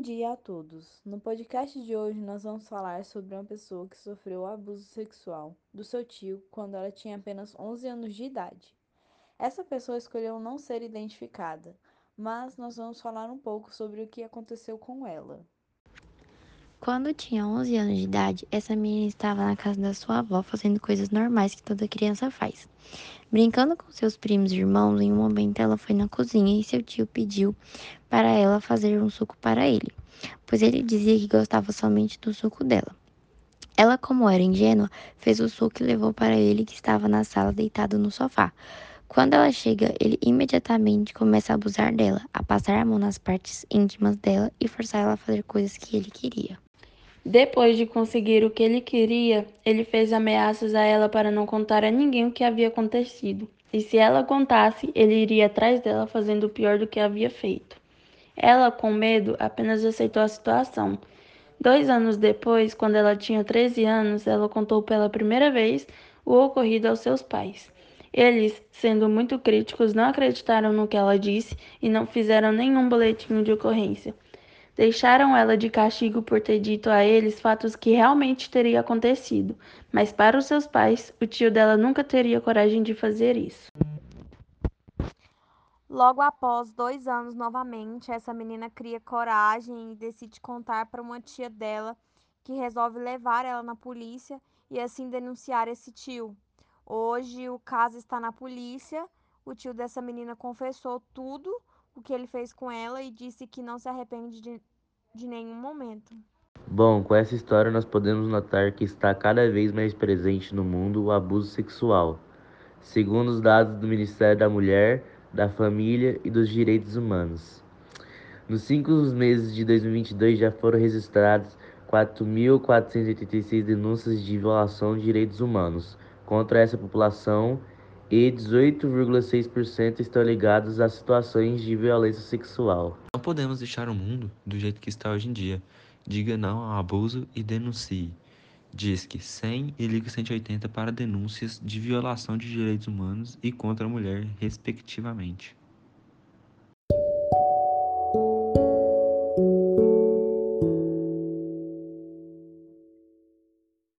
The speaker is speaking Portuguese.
dia a todos. No podcast de hoje, nós vamos falar sobre uma pessoa que sofreu abuso sexual do seu tio quando ela tinha apenas 11 anos de idade. Essa pessoa escolheu não ser identificada, mas nós vamos falar um pouco sobre o que aconteceu com ela. Quando tinha 11 anos de idade, essa menina estava na casa da sua avó fazendo coisas normais que toda criança faz. Brincando com seus primos e irmãos, em um momento ela foi na cozinha e seu tio pediu para ela fazer um suco para ele, pois ele dizia que gostava somente do suco dela. Ela, como era ingênua, fez o suco e levou para ele que estava na sala deitado no sofá. Quando ela chega, ele imediatamente começa a abusar dela, a passar a mão nas partes íntimas dela e forçar ela a fazer coisas que ele queria. Depois de conseguir o que ele queria, ele fez ameaças a ela para não contar a ninguém o que havia acontecido. E se ela contasse, ele iria atrás dela fazendo o pior do que havia feito. Ela, com medo, apenas aceitou a situação. Dois anos depois, quando ela tinha 13 anos, ela contou pela primeira vez o ocorrido aos seus pais. Eles, sendo muito críticos, não acreditaram no que ela disse e não fizeram nenhum boletim de ocorrência. Deixaram ela de castigo por ter dito a eles fatos que realmente teria acontecido, mas para os seus pais, o tio dela nunca teria coragem de fazer isso. Logo após dois anos, novamente, essa menina cria coragem e decide contar para uma tia dela, que resolve levar ela na polícia e assim denunciar esse tio. Hoje o caso está na polícia. O tio dessa menina confessou tudo o que ele fez com ela e disse que não se arrepende de, de nenhum momento. Bom, com essa história nós podemos notar que está cada vez mais presente no mundo o abuso sexual. Segundo os dados do Ministério da Mulher, da Família e dos Direitos Humanos. Nos cinco meses de 2022 já foram registradas 4.486 denúncias de violação de direitos humanos contra essa população e 18,6% estão ligados a situações de violência sexual. Não podemos deixar o mundo do jeito que está hoje em dia. Diga não ao abuso e denuncie. Disque 100 e liga 180 para denúncias de violação de direitos humanos e contra a mulher, respectivamente.